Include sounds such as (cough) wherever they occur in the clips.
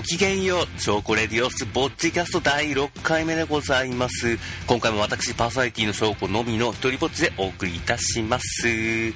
ごきげんよう、チョコレディオスボッチキャスト第6回目でございます。今回も私、パーソナリティの証拠のみの一人ぼっちでお送りいたします。え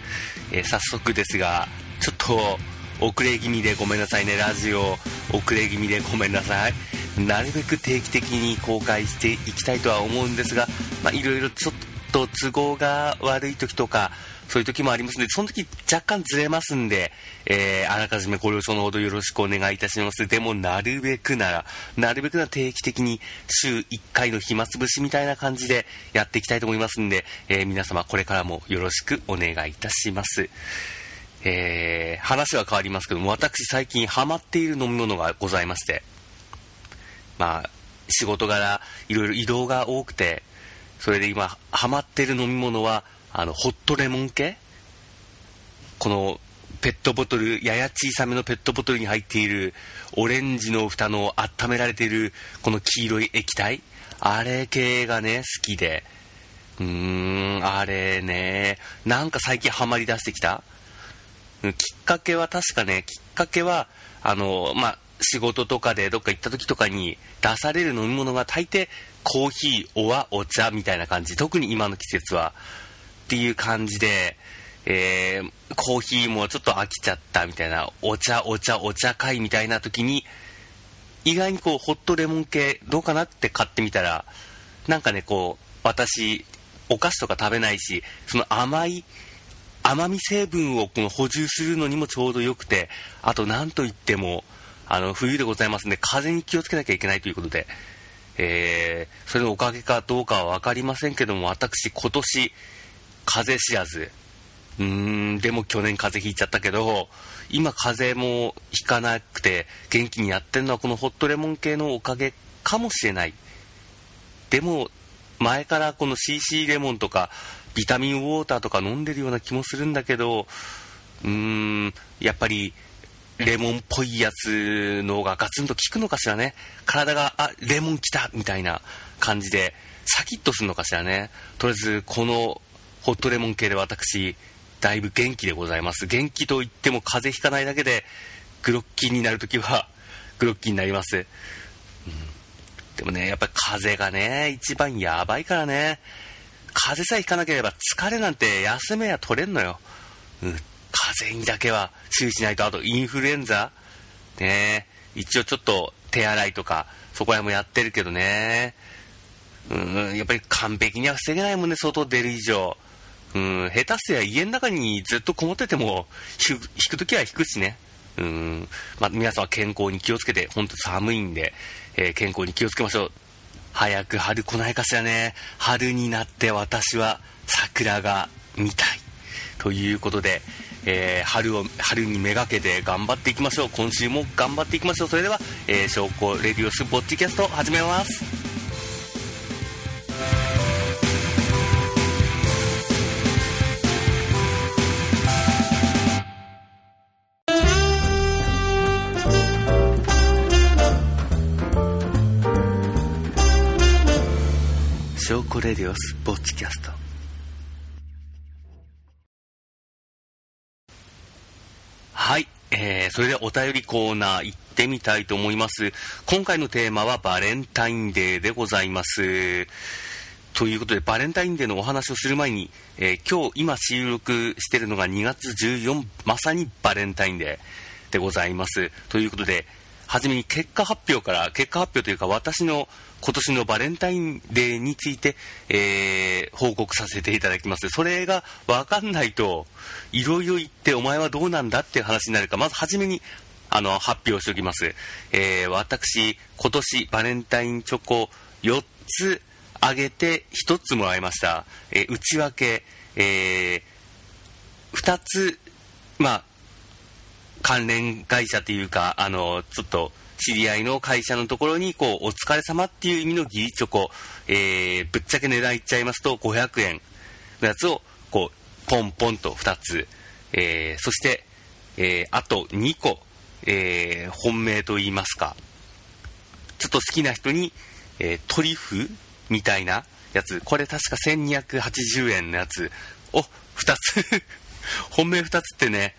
ー、早速ですが、ちょっと遅れ気味でごめんなさいね、ラジオ遅れ気味でごめんなさい。なるべく定期的に公開していきたいとは思うんですが、まあ、いろいろちょっと都合が悪い時とか、そういう時もありますので、その時若干ずれますんで、えー、あらかじめご了承のほどよろしくお願いいたします。でも、なるべくなら、なるべくなら定期的に週1回の暇つぶしみたいな感じでやっていきたいと思いますんで、えー、皆様これからもよろしくお願いいたします。えー、話は変わりますけども、私最近ハマっている飲み物がございまして、まあ、仕事柄、いろいろ移動が多くて、それで今、ハマっている飲み物は、あの、ホットレモン系？この、ペットボトル、やや小さめのペットボトルに入っている、オレンジの蓋の温められている、この黄色い液体？あれ系がね、好きで。うーん、あれね、なんか最近ハマり出してきた？きっかけは確かね、きっかけは、あの、まあ、仕事とかでどっか行った時とかに出される飲み物が大抵コーヒー、おわ、お茶みたいな感じ。特に今の季節は。っていう感じで、えー、コーヒーもちょっと飽きちゃったみたいな、お茶、お茶、お茶会みたいな時に、意外にこう、ホットレモン系どうかなって買ってみたら、なんかね、こう、私、お菓子とか食べないし、その甘い、甘み成分をこの補充するのにもちょうどよくて、あと何といっても、あの、冬でございますんで、風に気をつけなきゃいけないということで、えー、それのおかげかどうかは分かりませんけども、私、今年、風知らず。うーん、でも去年風邪ひいちゃったけど、今風邪もひかなくて元気にやってるのはこのホットレモン系のおかげかもしれない。でも、前からこの CC レモンとかビタミンウォーターとか飲んでるような気もするんだけど、うーん、やっぱりレモンっぽいやつの方がガツンと効くのかしらね。体が、あ、レモン来たみたいな感じで、サキッとするのかしらね。とりあえず、このホットレモン系で私、だいぶ元気でございます。元気といっても風邪ひかないだけで、グロッキーになるときは、グロッキーになります。うん、でもね、やっぱり風がね、一番やばいからね。風邪さえひかなければ疲れなんて休めや取れんのよ。うん、風邪にだけは注意しないと、あとインフルエンザね一応ちょっと手洗いとか、そこら辺もやってるけどね。うん、やっぱり完璧には防げないもんね、外出る以上。うん、下手すりゃ家の中にずっとこもってても、引くときは引くしね。うん、まあ、皆さんは健康に気をつけて、本当寒いんで、えー、健康に気をつけましょう。早く春来ないかしらね。春になって私は桜が見たい。ということで、えー、春を、春にめがけて頑張っていきましょう。今週も頑張っていきましょう。それでは、えー、証拠レディオスポッチキャスト始めます。コレディオスポッチキャスト。はい、えー、それではお便りコーナー行ってみたいと思います。今回のテーマはバレンタインデーでございます。ということでバレンタインデーのお話をする前に、えー、今日今収録しているのが2月14まさにバレンタインデーでございます。ということではじめに結果発表から結果発表というか私の今年のバレンタインデーについて、えー、報告させていただきます。それが分かんないと、いろいろ言ってお前はどうなんだっていう話になるか、まずはじめに、あの、発表しておきます。えー、私、今年バレンタインチョコ4つあげて1つもらいました。えー、内訳、えー、2つ、まあ、関連会社というか、あの、ちょっと、知り合いの会社のところに、こう、お疲れ様っていう意味の義理チョコ、えー、ぶっちゃけ値段いっちゃいますと、500円のやつを、こう、ポンポンと2つ、えー、そして、えー、あと2個、えー、本命と言いますか、ちょっと好きな人に、え、トリュフみたいなやつ、これ確か1280円のやつを2つ (laughs) 本命2つってね、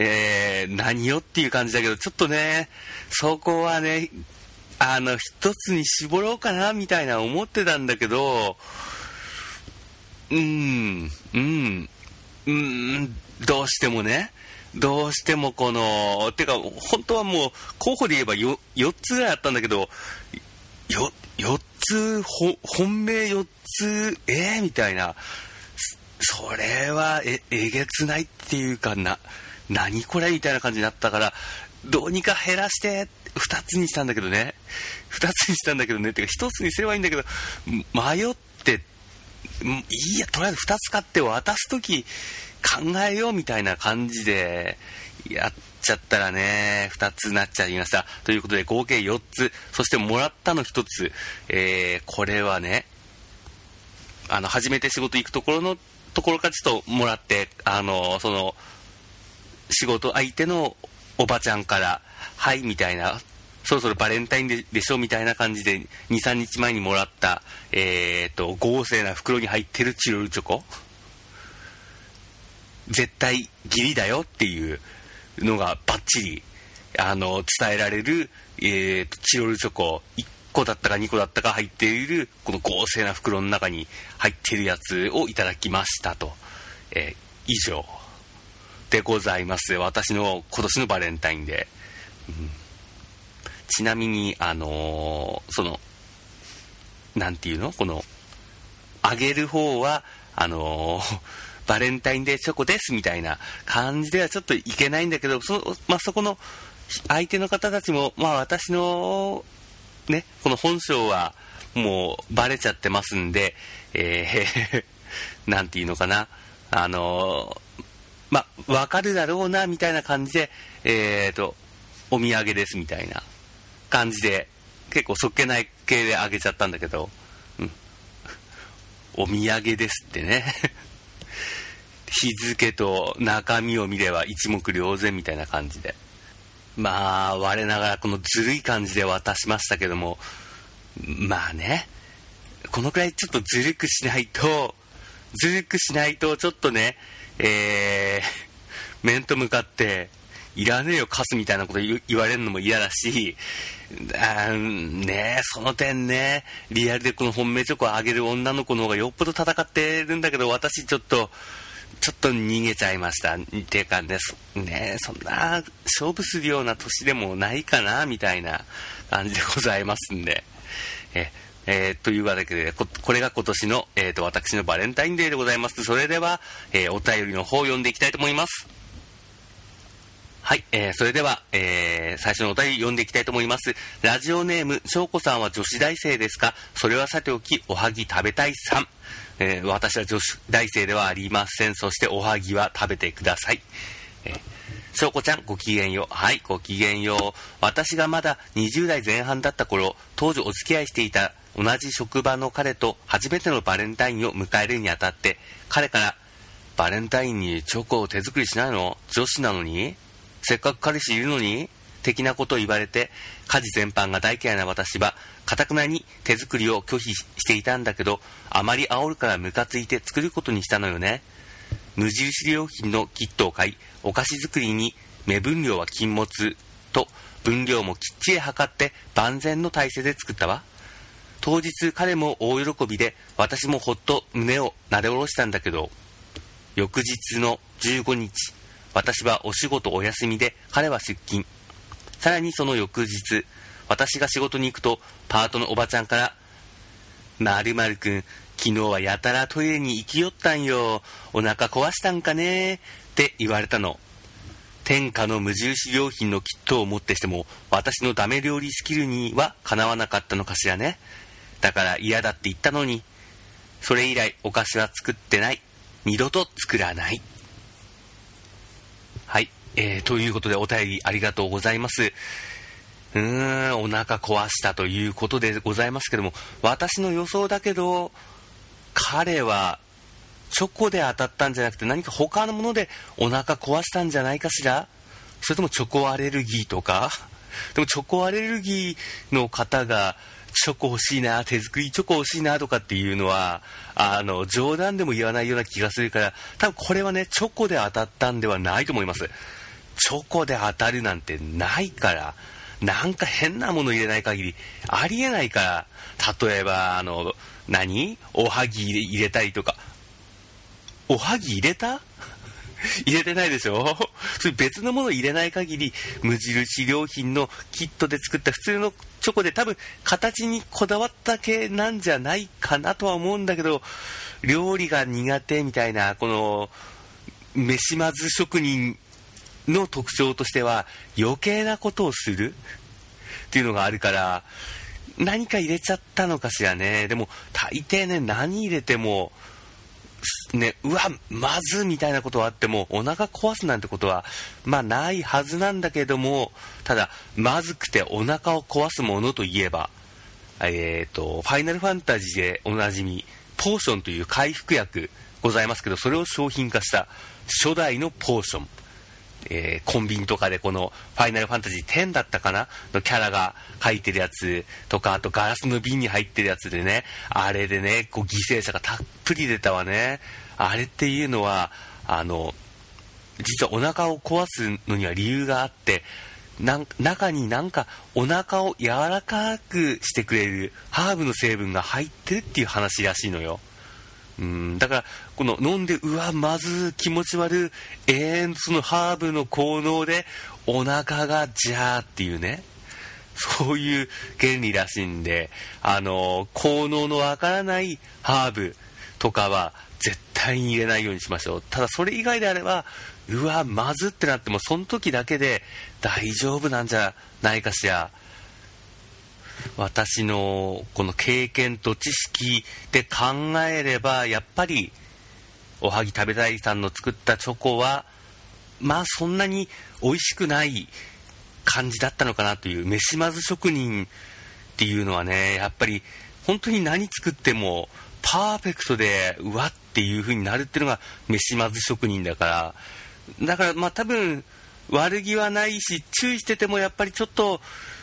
えー、何よっていう感じだけど、ちょっとね、そこはね、あの、一つに絞ろうかな、みたいな思ってたんだけど、うん、うん、うん、どうしてもね、どうしてもこの、てか、本当はもう、候補で言えば 4, 4つぐらいあったんだけど、よ、4つ、本命4つ、えー、みたいな、それはええげつないっていうかな。何これみたいな感じになったからどうにか減らして2つにしたんだけどね。2つにしたんだけどね。てか1つにすればいいんだけど迷っていいやとりあえず2つ買って渡す時考えようみたいな感じでやっちゃったらね2つになっちゃいました。ということで合計4つ。そしてもらったの1つ、えー、これはねあの初めて仕事行くところのところからちょっともらって、あの、その、仕事相手のおばちゃんから、はい、みたいな、そろそろバレンタインででしょみたいな感じで、2、3日前にもらった、えー、と、豪勢な袋に入ってるチロルチョコ。絶対義理だよっていうのがバッチリ、あの、伝えられる、えー、と、チロルチョコ。1個だったか2個だったか入っているこの豪勢な袋の中に入ってるやつをいただきましたと、えー、以上。でございます。私の今年のバレンタインで、うん、ちなみにあのー、その何て言うの？このあげる方はあのー、(laughs) バレンタインデーチョコですみたいな感じではちょっといけないんだけどそ,、まあ、そこの相手の方たちも、まあ、私のね、この本性はもうバレちゃってますんで、えー、(laughs) なんていうのかな、あのー、まあ、わかるだろうな、みたいな感じで、えーと、お土産ですみたいな感じで、結構そっけない系であげちゃったんだけど、うん。(laughs) お土産ですってね。(laughs) 日付と中身を見れば一目瞭然みたいな感じで。まあ、我ながらこのずるい感じで渡しましたけども、まあね、このくらいちょっとずるくしないと、ずるくしないとちょっとね、えー、面と向かって、いらねえよ、カスみたいなこと言われるのも嫌だし、あねその点ね、リアルでこの本命チョコをあげる女の子の方がよっぽど戦ってるんだけど、私ちょっと、ちょっと逃げちゃいました。っていうかね、ねそんな勝負するような年でもないかな、みたいな感じでございますんで。ええー、というわけでこ、これが今年の、えーと、私のバレンタインデーでございます。それでは、えー、お便りの方を読んでいきたいと思います。はい、えー、それでは、えー、最初のお便り読んでいきたいと思います。ラジオネーム、しょうこさんは女子大生ですか？それはさておき、おはぎ食べたいさん。えー、私は女子大生ではありません。そしておはぎは食べてください。えーしょうこちゃん、ごきげんよう。はい、ごきげんよう。私がまだ20代前半だった頃、当時お付き合いしていた同じ職場の彼と初めてのバレンタインを迎えるにあたって、彼から、バレンタインにチョコを手作りしないの？女子なのに？せっかく彼氏いるのに？的なことを言われて、家事全般が大嫌いな私は、かたくなに手作りを拒否していたんだけど、あまり煽るからムカついて作ることにしたのよね。無印良品のキットを買い、お菓子作りに目分量は禁物と分量もきっちり測って万全の体制で作ったわ。当日彼も大喜びで私もほっと胸をなで下ろしたんだけど、翌日の15日、私はお仕事お休みで彼は出勤。さらにその翌日、私が仕事に行くと、パートのおばちゃんから、まるまるくん、昨日はやたらトイレに行きよったんよ。お腹壊したんかね？って言われたの。天下の無印良品のキットをもってしても、私のダメ料理スキルにはかなわなかったのかしらね。だから嫌だって言ったのに、それ以来お菓子は作ってない。二度と作らない。はい。えー、ということでお便りありがとうございます。うーん、お腹壊したということでございますけども、私の予想だけど、彼はチョコで当たったんじゃなくて何か他のものでお腹壊したんじゃないかしら？それともチョコアレルギーとか？でもチョコアレルギーの方がチョコ欲しいな、手作りチョコ欲しいなとかっていうのは、あの、冗談でも言わないような気がするから、多分これはね、チョコで当たったんではないと思います。チョコで当たるなんてないから、なんか変なもの入れない限り、ありえないから、例えば、あの、何？おはぎ入れたりとか、おはぎ入れた？(laughs) 入れてないでしょ (laughs) それ別のもの入れない限り、無印良品のキットで作った普通のチョコで多分形にこだわった系なんじゃないかなとは思うんだけど、料理が苦手みたいな、この、飯まず職人の特徴としては余計なことをするっていうのがあるから何か入れちゃったのかしらね。でも大抵ね何入れてもねうわまずみたいなことはあってもお腹壊すなんてことはまあないはずなんだけどもただまずくてお腹を壊すものといえばえっ、ー、とファイナルファンタジーでおなじみポーションという回復薬ございますけどそれを商品化した初代のポーション。えー、コンビニとかでこの「ファイナルファンタジー10」だったかな？のキャラが書いてるやつとかあとガラスの瓶に入ってるやつでねあれでねこう犠牲者がたっぷり出たわね。あれっていうのはあの実はお腹を壊すのには理由があってな中になんかお腹を柔らかくしてくれるハーブの成分が入ってるっていう話らしいのよ。うん。だからこの飲んでうわまず気持ち悪い永遠そのハーブの効能でお腹がジャーっていうね。そういう原理らしいんであの効能のわからないハーブとかは絶対に入れないようにしましょう。ただそれ以外であればうわまずってなってもその時だけで大丈夫なんじゃないかしら。私のこの経験と知識で考えればやっぱりおはぎ食べたいさんの作ったチョコはまあそんなに美味しくない感じだったのかなという飯まず職人っていうのはねやっぱり本当に何作ってもパーフェクトでうわっていう風になるっていうのが飯まず職人だから。だからまあ多分悪気はないし注意しててもやっぱりちょっと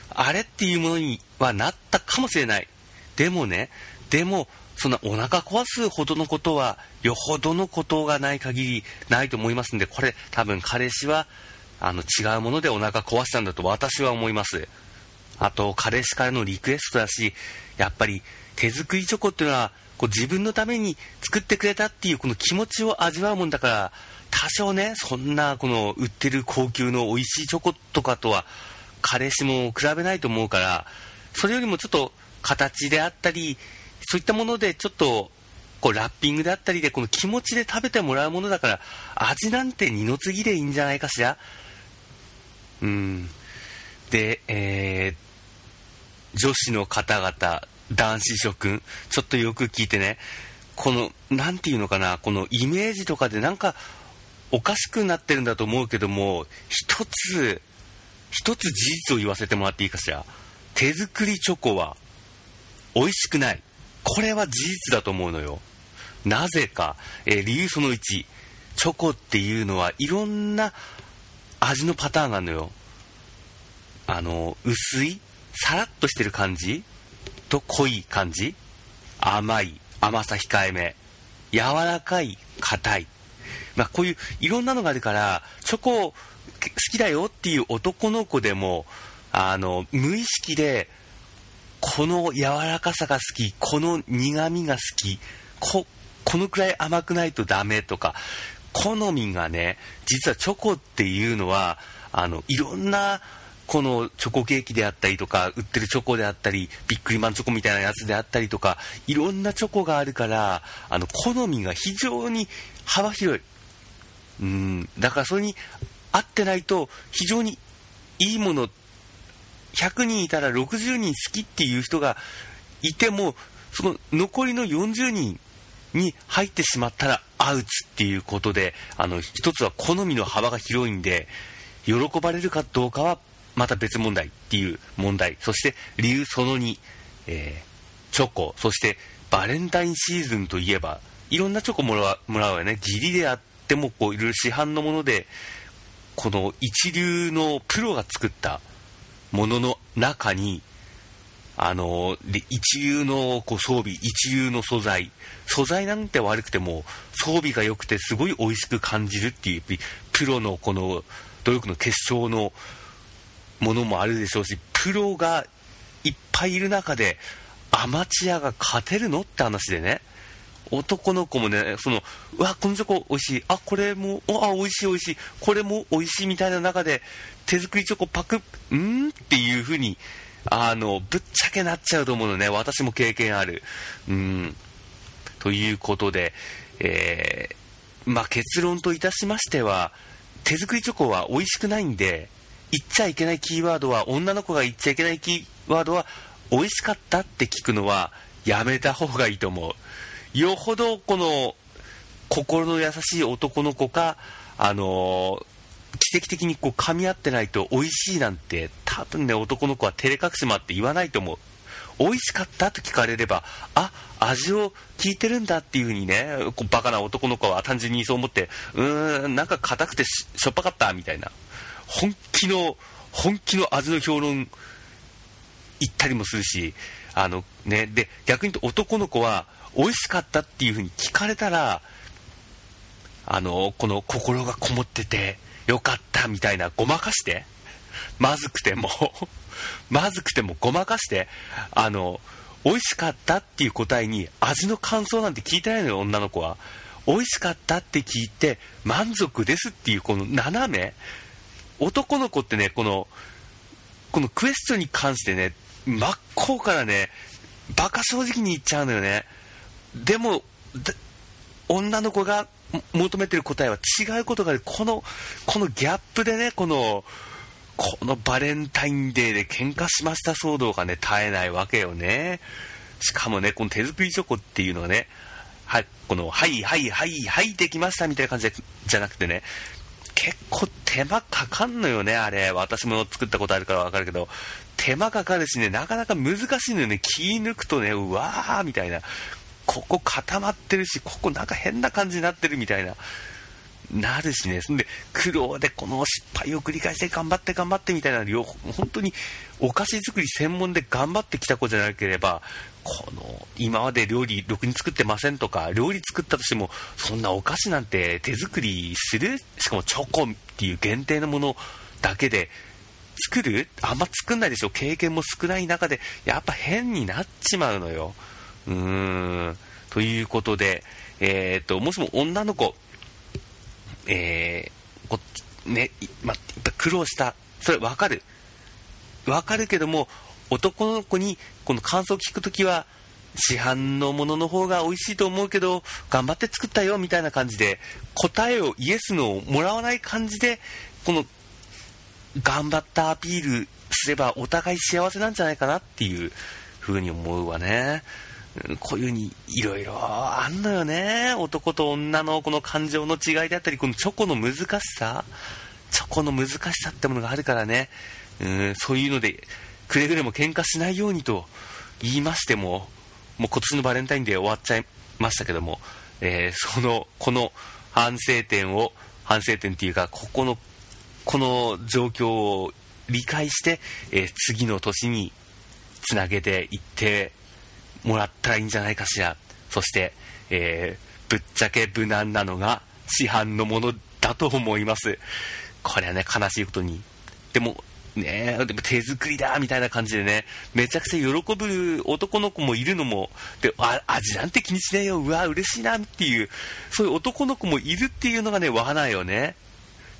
あれっていうものにはなったかもしれない。でもね、でも、そんなお腹壊すほどのことは、よほどのことがない限りないと思いますんで、これ多分彼氏は、あの、違うものでお腹壊したんだと私は思います。あと、彼氏からのリクエストだし、やっぱり手作りチョコっていうのは、こう自分のために作ってくれたっていうこの気持ちを味わうもんだから、多少ね、そんなこの売ってる高級の美味しいチョコとかとは彼氏も比べないと思うからそれよりもちょっと形であったりそういったものでちょっとこうラッピングであったりでこの気持ちで食べてもらうものだから味なんて二の次でいいんじゃないかしら？うん。で、えー、女子の方々男子諸君ちょっとよく聞いてねこの何て言うのかなこのイメージとかでなんかおかしくなってるんだと思うけども一つ一つ事実を言わせてもらっていいかしら？手作りチョコは美味しくない。これは事実だと思うのよ。なぜか、えー、理由その1チョコっていうのはいろんな味のパターンがあるのよ。あの薄いさらっとしてる感じ？と濃い感じ？甘い甘さ控えめ。柔らかい硬い。まあこういういろんなのがあるからチョコ好きだよっていう男の子でもあの無意識でこの柔らかさが好きこの苦みが好きここのくらい甘くないとダメとか好みがね実はチョコっていうのはあのいろんなこのチョコケーキであったりとか売ってるチョコであったりビックリマンチョコみたいなやつであったりとかいろんなチョコがあるからあの好みが非常に幅広いうんだからそれに合ってないと非常にいいもの。100人いたら60人好きっていう人がいてもその残りの40人に入ってしまったらアウツっていうことであの一つは好みの幅が広いんで喜ばれるかどうかはまた別問題っていう問題。そして理由その2、えー、チョコ。そしてバレンタインシーズンといえばいろんなチョコもらうもらうよね。義理であってもこういろいろ市販のものでこの一流のプロが作ったものの中にあので一流のこう装備一流の素材素材なんて悪くても装備が良くてすごい美味しく感じるっていうプロのこの努力の結晶のものもあるでしょうし、プロがいっぱいいる中で、アマチュアが勝てるのって話でね。男の子もね、その、うわ、このチョコ美味しい。あ、これも、あ、美味しい美味しい。これも美味しいみたいな中で、手作りチョコパクッ、んっていう風に、あの、ぶっちゃけなっちゃうと思うのね。私も経験ある。うん。ということで、えー、まあ、結論といたしましては、手作りチョコは美味しくないんで、言っちゃいけないキーワードは、女の子が言っちゃいけないキーワードは、美味しかったって聞くのは、やめた方がいいと思う。よほどこの心の優しい男の子か、あのー、奇跡的にこう噛み合ってないと美味しいなんて多分ね男の子は照れ隠しもあって言わないと思う。美味しかったと聞かれればあ味を聞いてるんだっていう風にねこうバカな男の子は単純にそう思ってうーんなんか硬くてしょっぱかったみたいな。本気の本気の味の評論言ったりもするしあのねで逆に言うと男の子は美味しかったっていう風に聞かれたら、あの、この心がこもっててよかったみたいなごまかして、まずくても (laughs) まずくてもごまかして、あの、美味しかったっていう答えに味の感想なんて聞いてないのよ、女の子は。美味しかったって聞いて満足ですっていうこの斜め、男の子ってね、この、このクエスチョンに関してね、真っ向からね、バカ正直に言っちゃうのよね。でも女の子が求めてる答えは違うことがあるこのこのギャップでねこのこのバレンタインデーで喧嘩しました騒動がね絶えないわけよねしかもねこの手作りチョコっていうのはねはい、この、はい、はい、はい、はい、できましたみたいな感じじゃなくてね、結構手間かかんのよね、あれ。私も作ったことあるからわかるけど、手間かかるしね、なかなか難しいのよね。気抜くとね、うわーみたいな。ここ固まってるし、ここなんか変な感じになってるみたいな。なるしね、そんで苦労でこの失敗を繰り返して頑張って頑張ってみたいな両本当にお菓子作り専門で頑張ってきた子じゃなければこの今まで料理ろくに作ってませんとか料理作ったとしてもそんなお菓子なんて手作りするしかもチョコっていう限定のものだけで作る？あんま作んないでしょ。経験も少ない中でやっぱ変になっちまうのよ。うーん。ということで、えっ、と、もしも女の子、えー、こね、ま、やっぱ苦労した。それわかる。わかるけども、男の子にこの感想を聞くときは、市販のものの方が美味しいと思うけど、頑張って作ったよみたいな感じで、答えをイエスのをもらわない感じで、この、頑張ったアピールすればお互い幸せなんじゃないかなっていう風に思うわね。こういうにいろいろあんのよね。男と女のこの感情の違いであったり、このチョコの難しさ、チョコの難しさってものがあるからね。うん、そういうので、くれぐれも喧嘩しないようにと言いましても、もう今年のバレンタインデー終わっちゃいましたけども、えー、その、この反省点を、反省点っていうか、ここの、この状況を理解して、えー、次の年につなげていってもらったらいいんじゃないかしら。そして、えー、ぶっちゃけ無難なのが市販のものだと思います。これはね、悲しいことに。でも、ねでも手作りだみたいな感じでね、めちゃくちゃ喜ぶ男の子もいるのも、で、あ、味なんて気にしないよ、うわ、嬉しいなっていう、そういう男の子もいるっていうのがね、罠よね。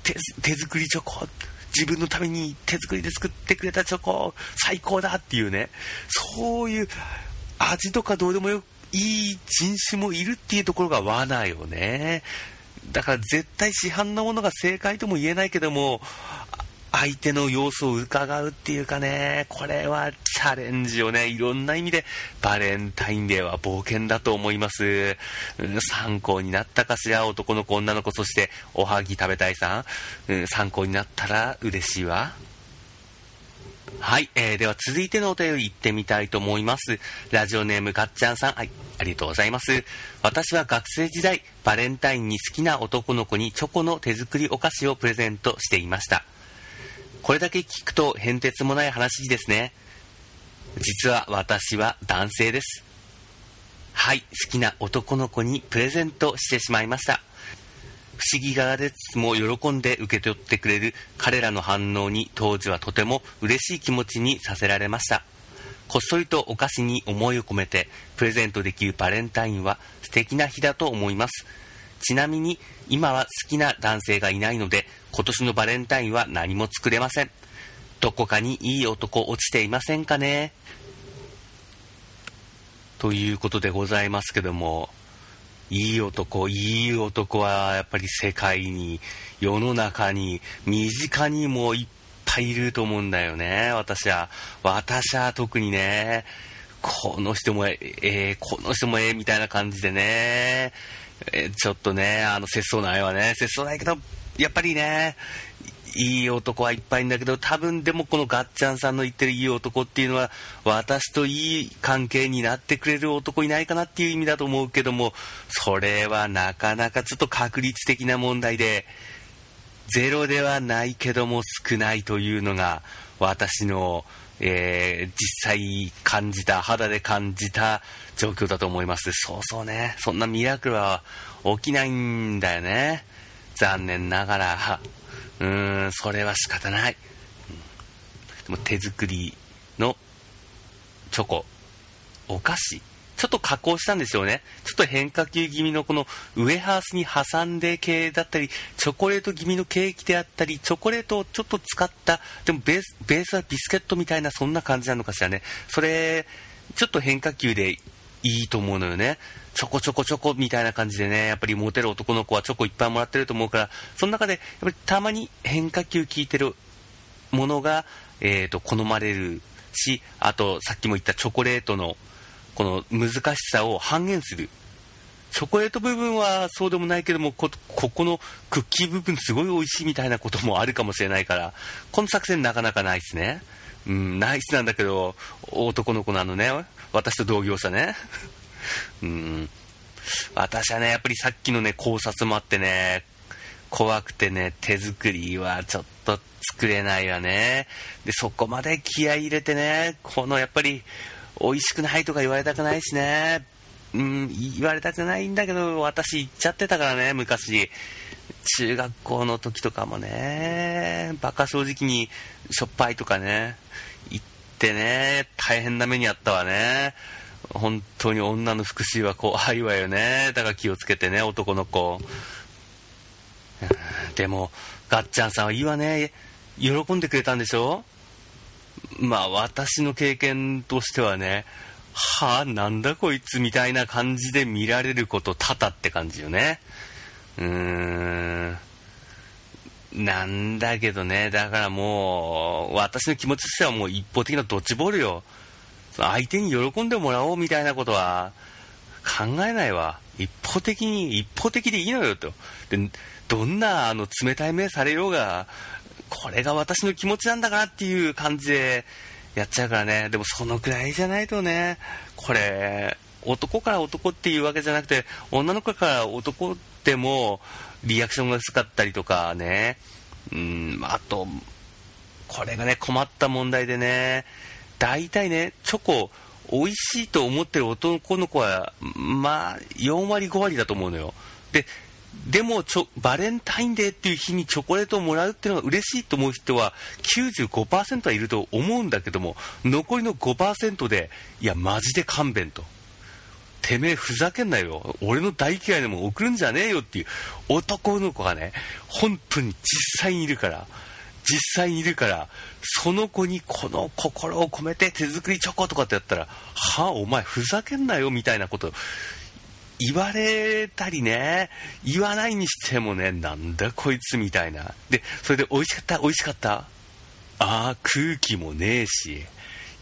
手手作りチョコ、自分のために手作りで作ってくれたチョコ、最高だっていうね、そういう、味とかどうでもよいい人種もいるっていうところが罠よね。だから絶対市販のものが正解とも言えないけども、相手の様子を伺うっていうかね、これはチャレンジをね、いろんな意味でバレンタインデーは冒険だと思います。うん、参考になったかしら、男の子、女の子、そしておはぎ食べたいさん、うん、参考になったら嬉しいわ。はい、えー、では続いてのお便り行ってみたいと思います。ラジオネームがっちゃんさん、はい、ありがとうございます。私は学生時代、バレンタインに好きな男の子にチョコの手作りお菓子をプレゼントしていました。これだけ聞くと変哲もない話ですね。実は私は男性です。はい、好きな男の子にプレゼントしてしまいました。不思議がられつつも喜んで受け取ってくれる彼らの反応に当時はとても嬉しい気持ちにさせられました。こっそりとお菓子に思いを込めてプレゼントできるバレンタインは素敵な日だと思います。ちなみに今は好きな男性がいないので今年のバレンタインは何も作れません。どこかにいい男落ちていませんかね？ということでございますけども、いい男、いい男はやっぱり世界に、世の中に、身近にもいっぱいいると思うんだよね、私は。私は特にね、この人もええー、この人もええみたいな感じでね、えー、ちょっとね、あの、節操ないわね。節操ないけど、やっぱりね、いい男はいっぱいいんだけど、多分でもこのガッチャンさんの言ってるいい男っていうのは、私といい関係になってくれる男いないかなっていう意味だと思うけども、それはなかなかちょっと確率的な問題で、ゼロではないけども少ないというのが、私の、えー、実際感じた、肌で感じた状況だと思います。そうそうね、そんなミラクルは起きないんだよね。残念ながら。うーん、それは仕方ない。でも手作りのチョコ、お菓子、ちょっと加工したんですよね。ちょっと変化球気味のこのウエハースに挟んで系だったり、チョコレート気味のケーキであったり、チョコレートをちょっと使った、でもベースベースはビスケットみたいなそんな感じなのかしらね。それ、ちょっと変化球でいいと思うのよね。ちょこちょこちょこみたいな感じでね、やっぱりモテる男の子はチョコいっぱいもらってると思うから、その中で、やっぱりたまに変化球効いてるものが、えーと、好まれるし、あと、さっきも言ったチョコレートの、この難しさを半減する。チョコレート部分はそうでもないけどもこ、ここのクッキー部分すごい美味しいみたいなこともあるかもしれないから、この作戦なかなかないですね。うん、ナイスなんだけど、男の子なのね。私と同業者ね。うん。私はね、やっぱりさっきのね、考察もあってね、怖くてね、手作りはちょっと作れないわね。で、そこまで気合い入れてね、このやっぱり、美味しくないとか言われたくないしね。うん、言われたくないんだけど、私行っちゃってたからね、昔。中学校の時とかもね、バカ正直にしょっぱいとかね、行ってね、大変な目にあったわね。本当に女の復讐は怖いわよね。だから気をつけてね、男の子。でも、ガッチャンさんはいいわね。喜んでくれたんでしょ？まあ、私の経験としてはね、はあ、なんだこいつみたいな感じで見られること多々って感じよね。うーん。なんだけどね、だからもう、私の気持ちとしてはもう一方的なドッジボールよ。相手に喜んでもらおうみたいなことは考えないわ。一方的に、一方的でいいのよと。で、どんなあの冷たい目されようが、これが私の気持ちなんだからっていう感じでやっちゃうからね。でもそのくらいじゃないとね、これ、男から男っていうわけじゃなくて、女の子から男でもリアクションが薄かったりとかね、うん、あと、これがね、困った問題でね、大体ね、チョコ、美味しいと思ってる男の子は、まあ、4割5割だと思うのよ。で、でもちょ、バレンタインデーっていう日にチョコレートをもらうっていうのが嬉しいと思う人は95%はいると思うんだけども、残りの5%で、いや、マジで勘弁と。てめえふざけんなよ。俺の大嫌いなも送るんじゃねえよっていう男の子がね、本当に実際にいるから。実際にいるから、その子にこの心を込めて手作りチョコとかってやったら、はあ、お前ふざけんなよみたいなこと言われたりね、言わないにしてもね、なんだこいつみたいな。で、それで美味しかった美味しかった。ああ、空気もねえし、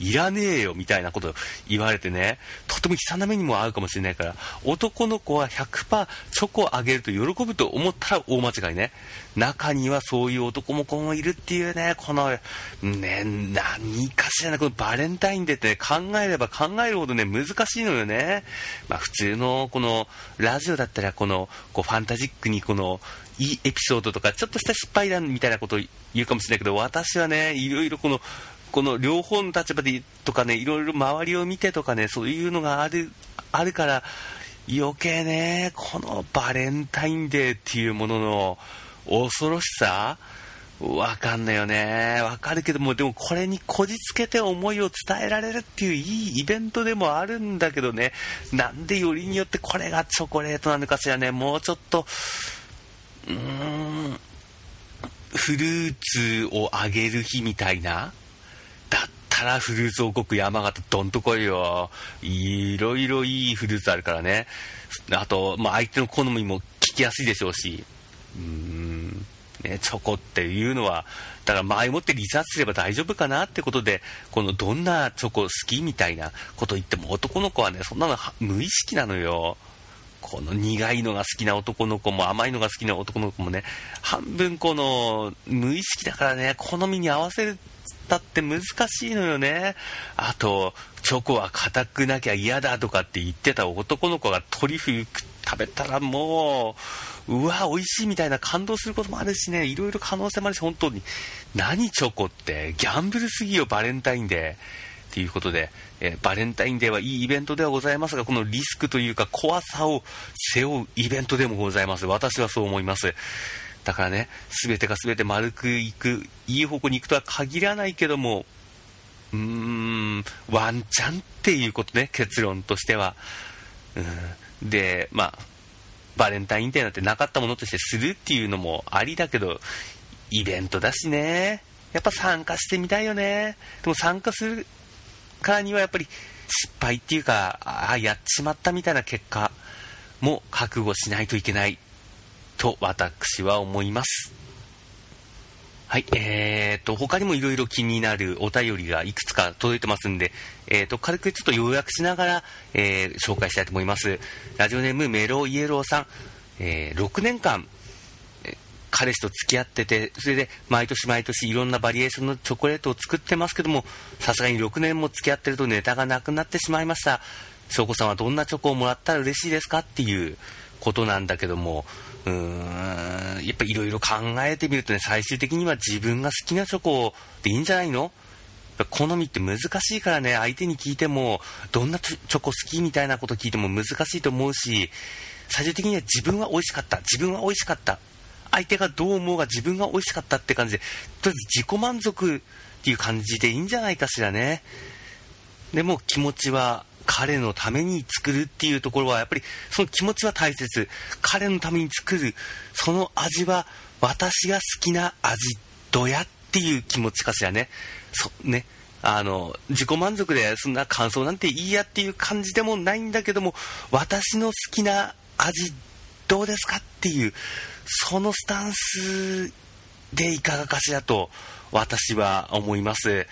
いらねえよみたいなこと言われてね、とても悲惨な目にも合うかもしれないから、男の子は100%チョコをあげると喜ぶと思ったら大間違いね。中にはそういう男も子もいるっていうね、この、ね、何かしらな、このバレンタインデーってね考えれば考えるほどね、難しいのよね。まあ普通のこのラジオだったらこの、こうファンタジックにこの、いいエピソードとか、ちょっとした失敗談みたいなことを言うかもしれないけど、私はね、いろいろこの、この両方の立場でとかね、いろいろ周りを見てとかね、そういうのがある、あるから、余計ね、このバレンタインデーっていうものの恐ろしさ、わかんないよね。わかるけども、でもこれにこじつけて思いを伝えられるっていういいイベントでもあるんだけどね。なんでよりによってこれがチョコレートなのかしらね。もうちょっと、うーん、フルーツをあげる日みたいなったらフルーツ王国山形どんと来いよ。いろいろいいフルーツあるからね。あと、まあ、相手の好みも聞きやすいでしょうし。うーんね、チョコっていうのは、だから前もってリサーチすれば大丈夫かなってことで、このどんなチョコ好きみたいなこと言っても男の子はね、そんなの無意識なのよ。この苦いのが好きな男の子も甘いのが好きな男の子もね、半分この無意識だからね、好みに合わせるたって難しいのよね。あと、チョコは硬くなきゃ嫌だとかって言ってた男の子がトリュフ食べたらもう、うわ、美味しいみたいな感動することもあるしね、いろいろ可能性もあるし、本当に、何チョコって、ギャンブルすぎよ、バレンタインデー。ということで、え、バレンタインデーはいいイベントではございますが、このリスクというか怖さを背負うイベントでもございます。私はそう思います。だからね、全てが全て丸くいく、いい方向に行くとは限らないけども、うーん、ワンチャンっていうことね、結論としては。うん、で、まあ、バレンタインデーなんてなかったものとしてするっていうのもありだけど、イベントだしね。やっぱ参加してみたいよね。でも参加するからにはやっぱり失敗っていうか、ああ、やっちまったみたいな結果も覚悟しないといけないと私は思います。はい、えーと、他にもいろいろ気になるお便りがいくつか届いてますんで、えーと、軽くちょっと要約しながら、えー、紹介したいと思います。ラジオネームメロイエローさん、えー、6年間、彼氏と付き合ってて、それで毎年毎年いろんなバリエーションのチョコレートを作ってますけども、さすがに6年も付き合ってるとネタがなくなってしまいました。翔子さんはどんなチョコをもらったら嬉しいですか？っていうことなんだけども、うーん、やっぱいろいろ考えてみるとね、最終的には自分が好きなチョコでいいんじゃないの？好みって難しいからね、相手に聞いても、どんなチョコ好きみたいなこと聞いても難しいと思うし、最終的には自分は美味しかった、自分は美味しかった、相手がどう思うが自分が美味しかったって感じで、とりあえず自己満足っていう感じでいいんじゃないかしらね。でも気持ちは彼のために作るっていうところはやっぱりその気持ちは大切。彼のために作るその味は私が好きな味どやっていう気持ちかしらね。そね。あの自己満足でそんな感想なんていいやっていう感じでもないんだけども私の好きな味どうですかっていうそのスタンスでいかがかしらと私は思います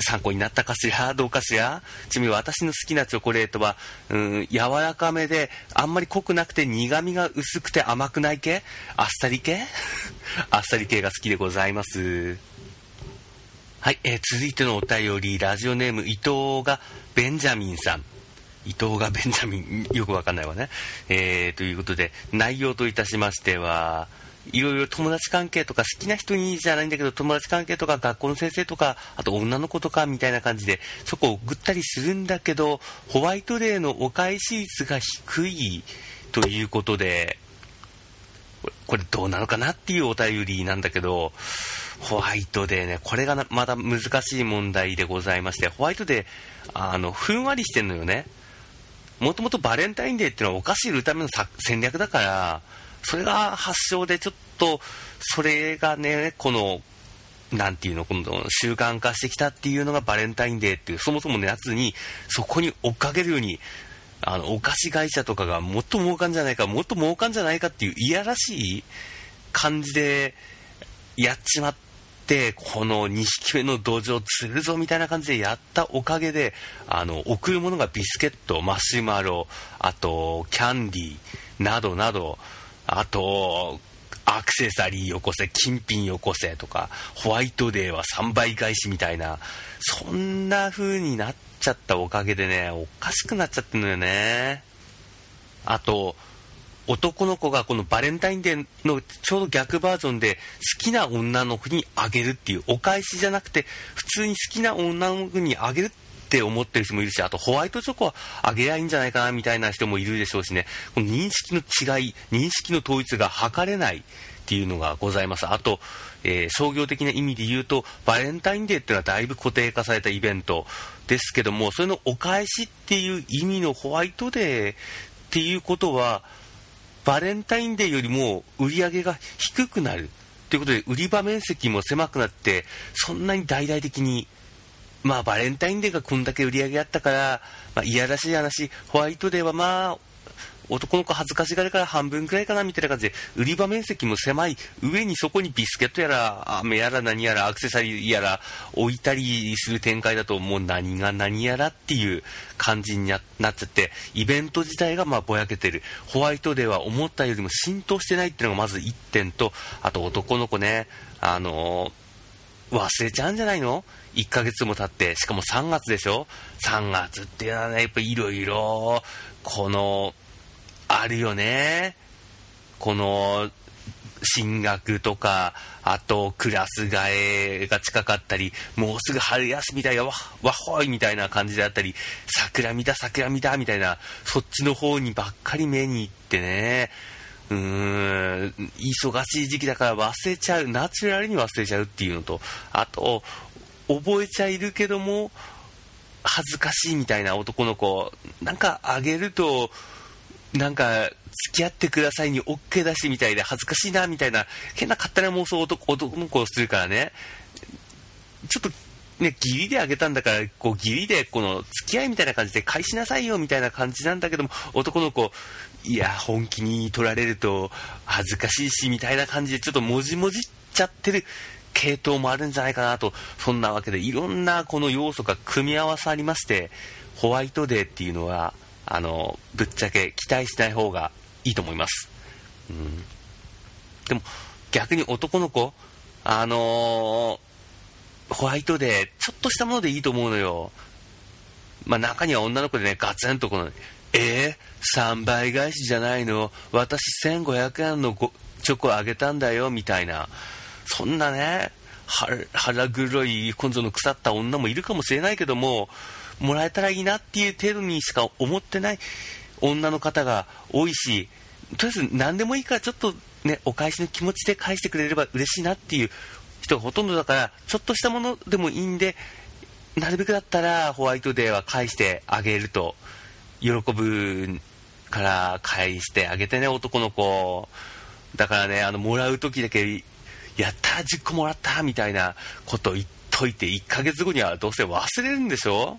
参考になったかしら？どうかしら？ちなみに私の好きなチョコレートは、うん、柔らかめで、あんまり濃くなくて苦味が薄くて甘くない系？あっさり系？(laughs) あっさり系が好きでございます。はい、えー、続いてのお便り、ラジオネーム伊藤がベンジャミンさん。伊藤がベンジャミン、よくわかんないわね。えー、ということで、内容といたしましては、いろいろ友達関係とか好きな人にじゃないんだけど友達関係とか学校の先生とかあと女の子とかみたいな感じでそこを送ったりするんだけどホワイトデーのお返し率が低いということでこれどうなのかなっていうお便りなんだけどホワイトデーねこれがまた難しい問題でございましてホワイトデーあのふんわりしてんのよね。もともとバレンタインデーってのはお菓子売るための戦略だからそれが発祥でちょっと、それがね、この、なんていうの、この習慣化してきたっていうのがバレンタインデーっていう、そもそものやつに、そこに追っかけるように、あの、お菓子会社とかがもっと儲かんじゃないか、もっと儲かんじゃないかっていういやらしい感じでやっちまって、この2匹目の土壌釣るぞみたいな感じでやったおかげで、あの、送るものがビスケット、マシュマロ、あと、キャンディーなどなど、あと、アクセサリーよこせ、金品よこせとか、ホワイトデーは3倍返しみたいな、そんな風になっちゃったおかげでね、おかしくなっちゃってるのよね。あと、男の子がこのバレンタインデーのちょうど逆バージョンで好きな女の子にあげるっていうお返しじゃなくて普通に好きな女の子にあげるって思ってる人もいるし、あとホワイトチョコはあげりゃいいんじゃないかなみたいな人もいるでしょうしね、この認識の違い、認識の統一が図れないっていうのがございます。あと、えー、商業的な意味で言うと、バレンタインデーっていうのはだいぶ固定化されたイベントですけども、それのお返しっていう意味のホワイトデーっていうことは、バレンタインデーよりも売り上げが低くなるということで、売り場面積も狭くなって、そんなに大々的にまあ、バレンタインデーがこんだけ売り上げあったから、まあ、いやらしい話、ホワイトデーはまあ、男の子恥ずかしがるから半分くらいかなみたいな感じで、売り場面積も狭い、上にそこにビスケットやら、飴やら何やら、アクセサリーやら置いたりする展開だと、もう何が何やらっていう感じになっちゃって、イベント自体がまぼやけてる。ホワイトデーは思ったよりも浸透してないっていうのがまず1点と、あと男の子ね、あのー、忘れちゃうんじゃないの？1ヶ月も経って、しかも3月でしょ ?3 月っていうのはね、やっぱいろいろ、この、あるよね。この、進学とか、あとクラス替えが近かったり、もうすぐ春休みだよ、わ、わほいみたいな感じであったり、桜見た、桜見たみたいな、そっちの方にばっかり目に行ってね、うーん、忙しい時期だから忘れちゃう、ナチュラルに忘れちゃうっていうのと、あと、覚えちゃいるけども、恥ずかしいみたいな男の子、なんかあげると、なんか、付き合ってくださいに OK だしみたいで恥ずかしいなみたいな変な勝手な妄想を男の子をするからね。ちょっとね義理であげたんだからこう義理でこの付き合いみたいな感じで返しなさいよみたいな感じなんだけども男の子いや本気に取られると恥ずかしいしみたいな感じでちょっともじもじっちゃってる。系統もあるんじゃないかなと、そんなわけでいろんなこの要素が組み合わさりまして、ホワイトデーっていうのは、あの、ぶっちゃけ期待しない方がいいと思います。うん。でも、逆に男の子、あのー、ホワイトデー、ちょっとしたものでいいと思うのよ。まあ、中には女の子でね、ガツンとこの、えー、3倍返しじゃないの？私1500円のチョコあげたんだよ、みたいな。そんなね、腹黒い根性の腐った女もいるかもしれないけども、もらえたらいいなっていう程度にしか思ってない女の方が多いし、とりあえず何でもいいからちょっとね、お返しの気持ちで返してくれれば嬉しいなっていう人がほとんどだから、ちょっとしたものでもいいんで、なるべくだったらホワイトデーは返してあげると、喜ぶから返してあげてね、男の子。だからね、あの、もらう時だけやったー10個もらったみたいなこと言っといて1ヶ月後にはどうせ忘れるんでしょ？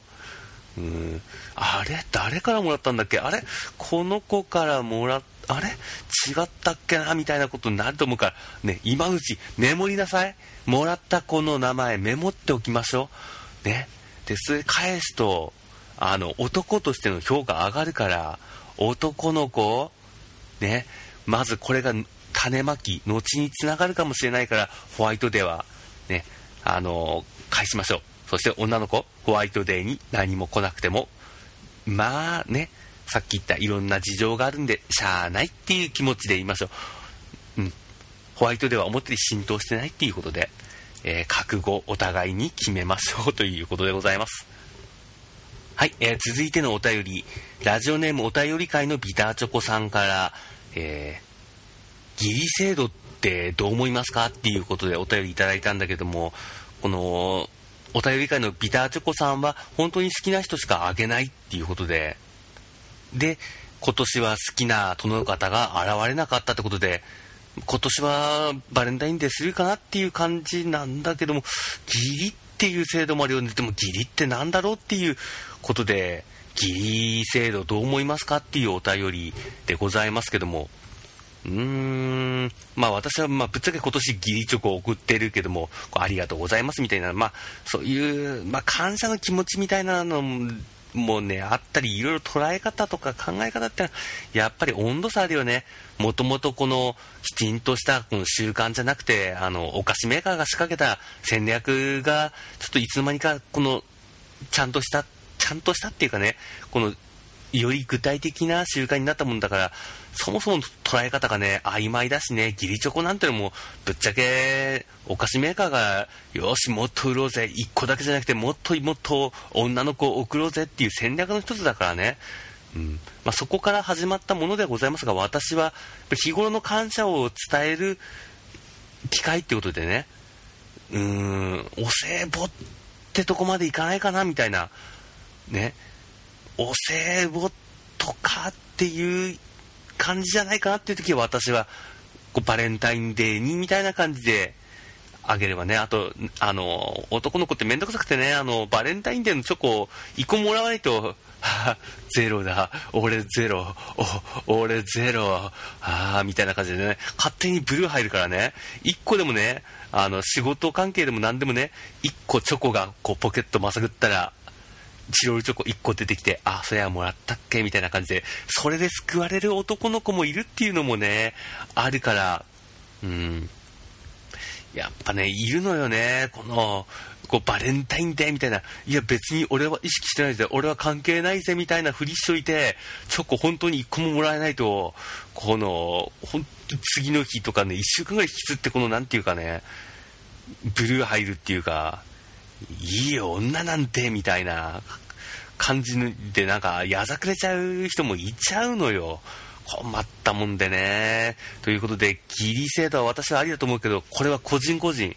うん。あれ？誰からもらったんだっけ？あれ？この子からもらっあれ？違ったっけなみたいなことになると思うから、ね、今のうちメモりなさい。もらった子の名前メモっておきましょう。ね。で、それ返すと、あの、男としての評価上がるから、男の子、ね、まずこれが種まき、後につながるかもしれないから、ホワイトデーは、ね、あのー、返しましょう。そして女の子、ホワイトデーに何も来なくても、まあね、さっき言ったいろんな事情があるんで、しゃあないっていう気持ちで言いましょう。うん。ホワイトデーは表に浸透してないっていうことで、えー、覚悟お互いに決めましょうということでございます。はい、えー、続いてのお便り、ラジオネームお便り会のビターチョコさんから、えー、義理制度ってどう思いますかっていうことでお便りいただいたんだけども、この、お便り会のビターチョコさんは本当に好きな人しかあげないっていうことで、で、今年は好きな殿の方が現れなかったってことで、今年はバレンタインデーするかなっていう感じなんだけども、義理っていう制度もあるよね。でも義理って何だろうっていうことで、義理制度どう思いますかっていうお便りでございますけども、うーん、まあ私は、まあぶっちゃけ今年義理チョコを送ってるけども、ありがとうございますみたいな、まあそういう、まあ感謝の気持ちみたいなのもね、あったり、いろいろ捉え方とか考え方ってのはやっぱり温度差あるよね。もともとこの、きちんとしたこの習慣じゃなくて、あの、お菓子メーカーが仕掛けた戦略が、ちょっといつの間にか、この、ちゃんとした、ちゃんとしたっていうかね、この、より具体的な習慣になったもんだから、そもそも捉え方がね、曖昧だしね、義理チョコなんてのも、ぶっちゃけ、お菓子メーカーが、よし、もっと売ろうぜ、1個だけじゃなくて、もっともっと女の子を送ろうぜっていう戦略の一つだからね。うん。まあ、そこから始まったものではございますが、私は日頃の感謝を伝える機会ってことでね、うーん、お歳暮ってとこまでいかないかなみたいな、ね、お歳暮とかっていう感じじゃないかなっていう時は私はこうバレンタインデーにみたいな感じであげればね、あと、あの、男の子ってめんどくさくてね、あの、バレンタインデーのチョコを1個もらわないと、は (laughs) ゼロだ、俺ゼロ、お、俺ゼロ、ああ、みたいな感じでね、勝手にブルー入るからね、1個でもね、あの、仕事関係でも何でもね、1個チョコがこうポケットまさぐったら、チロルチョコ1個出てきて、あ、それはもらったっけ？みたいな感じで、それで救われる男の子もいるっていうのもね、あるから、うん。やっぱね、いるのよね、この、こうバレンタインデーみたいな、いや別に俺は意識してないぜ、俺は関係ないぜ。みたいなふりしといて、チョコ本当に1個ももらえないと、この、本当次の日とかね、1週間ぐらい引きずって、このなんていうかね、ブルー入るっていうか、いいよ、女なんて、みたいな感じで、なんか、やざくれちゃう人もいちゃうのよ。困ったもんでね。ということで、ギリ制度は私はありだと思うけど、これは個人個人、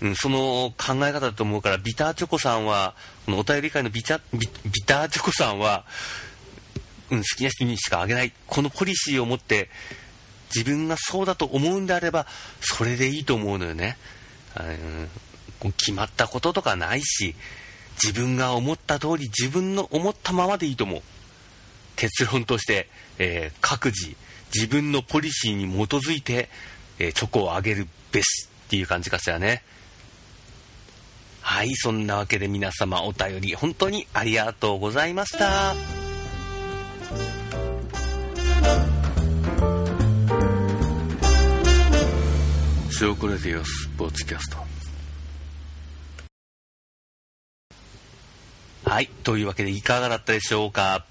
うん、その考え方だと思うから、ビターチョコさんは、このお便り会のビタビターチョコさんは、うん、好きな人にしかあげない。このポリシーを持って、自分がそうだと思うんであれば、それでいいと思うのよね。うん、決まったこととかないし、自分が思った通り、自分の思ったままでいいと思う。結論として、えー、各自自分のポリシーに基づいて、えー、チョコをあげるべしっていう感じかしらね。はい、そんなわけで皆様お便り本当にありがとうございました。塩コレディオスポーツキャスト。はい、というわけでいかがだったでしょうか？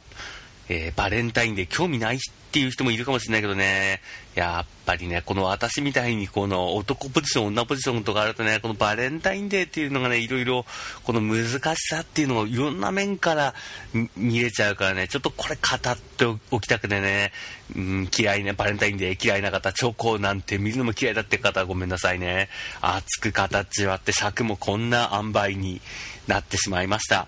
えー、バレンタインで興味ないっていう人もいるかもしれないけどね、やっぱりね、この私みたいにこの男ポジション、女ポジションとかあるとね、このバレンタインデーっていうのがね、いろいろこの難しさっていうのをいろんな面から見れちゃうからね、ちょっとこれ語っておきたくてね、うん、嫌いね、バレンタインデー嫌いな方、チョコなんて見るのも嫌いだって方はごめんなさいね。熱く形割って尺もこんな塩梅になってしまいました。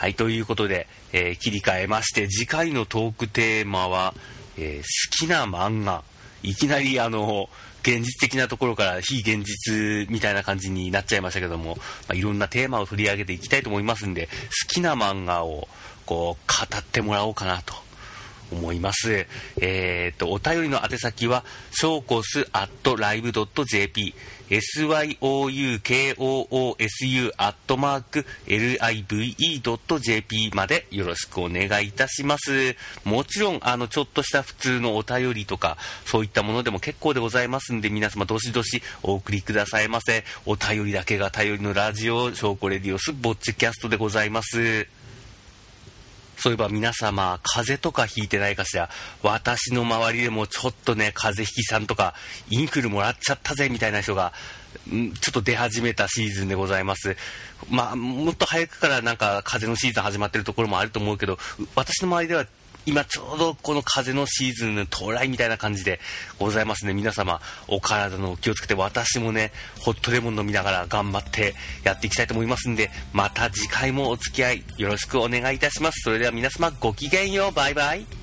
はい、ということで、えー、切り替えまして、次回のトークテーマは、えー、好きな漫画。いきなりあの、現実的なところから非現実みたいな感じになっちゃいましたけども、まあ、いろんなテーマを取り上げていきたいと思いますんで、好きな漫画をこう語ってもらおうかなと思います。えっ、と、お便りの宛先は、ショーコスアットライブドット JP、syoukoosu アットマーク live.jp までよろしくお願いいたします。もちろん、あの、ちょっとした普通のお便りとか、そういったものでも結構でございますんで、皆様どしどしお送りくださいませ。お便りだけが頼りのラジオ、ショーコレディオス、ぼっちキャストでございます。そういえば皆様、風邪とかひいてないかしら、私の周りでもちょっとね、風邪ひきさんとか、インフルもらっちゃったぜみたいな人が、ちょっと出始めたシーズンでございます。まあ、もっと早くからなんか風のシーズン始まってるところもあると思うけど、私の周りでは今ちょうどこの風のシーズンの到来みたいな感じでございますね。皆様、お体の気をつけて、私もね、ホットレモン飲みながら頑張ってやっていきたいと思いますんで、また次回もお付き合いよろしくお願いいたします。それでは皆様、ごきげんよう。バイバイ。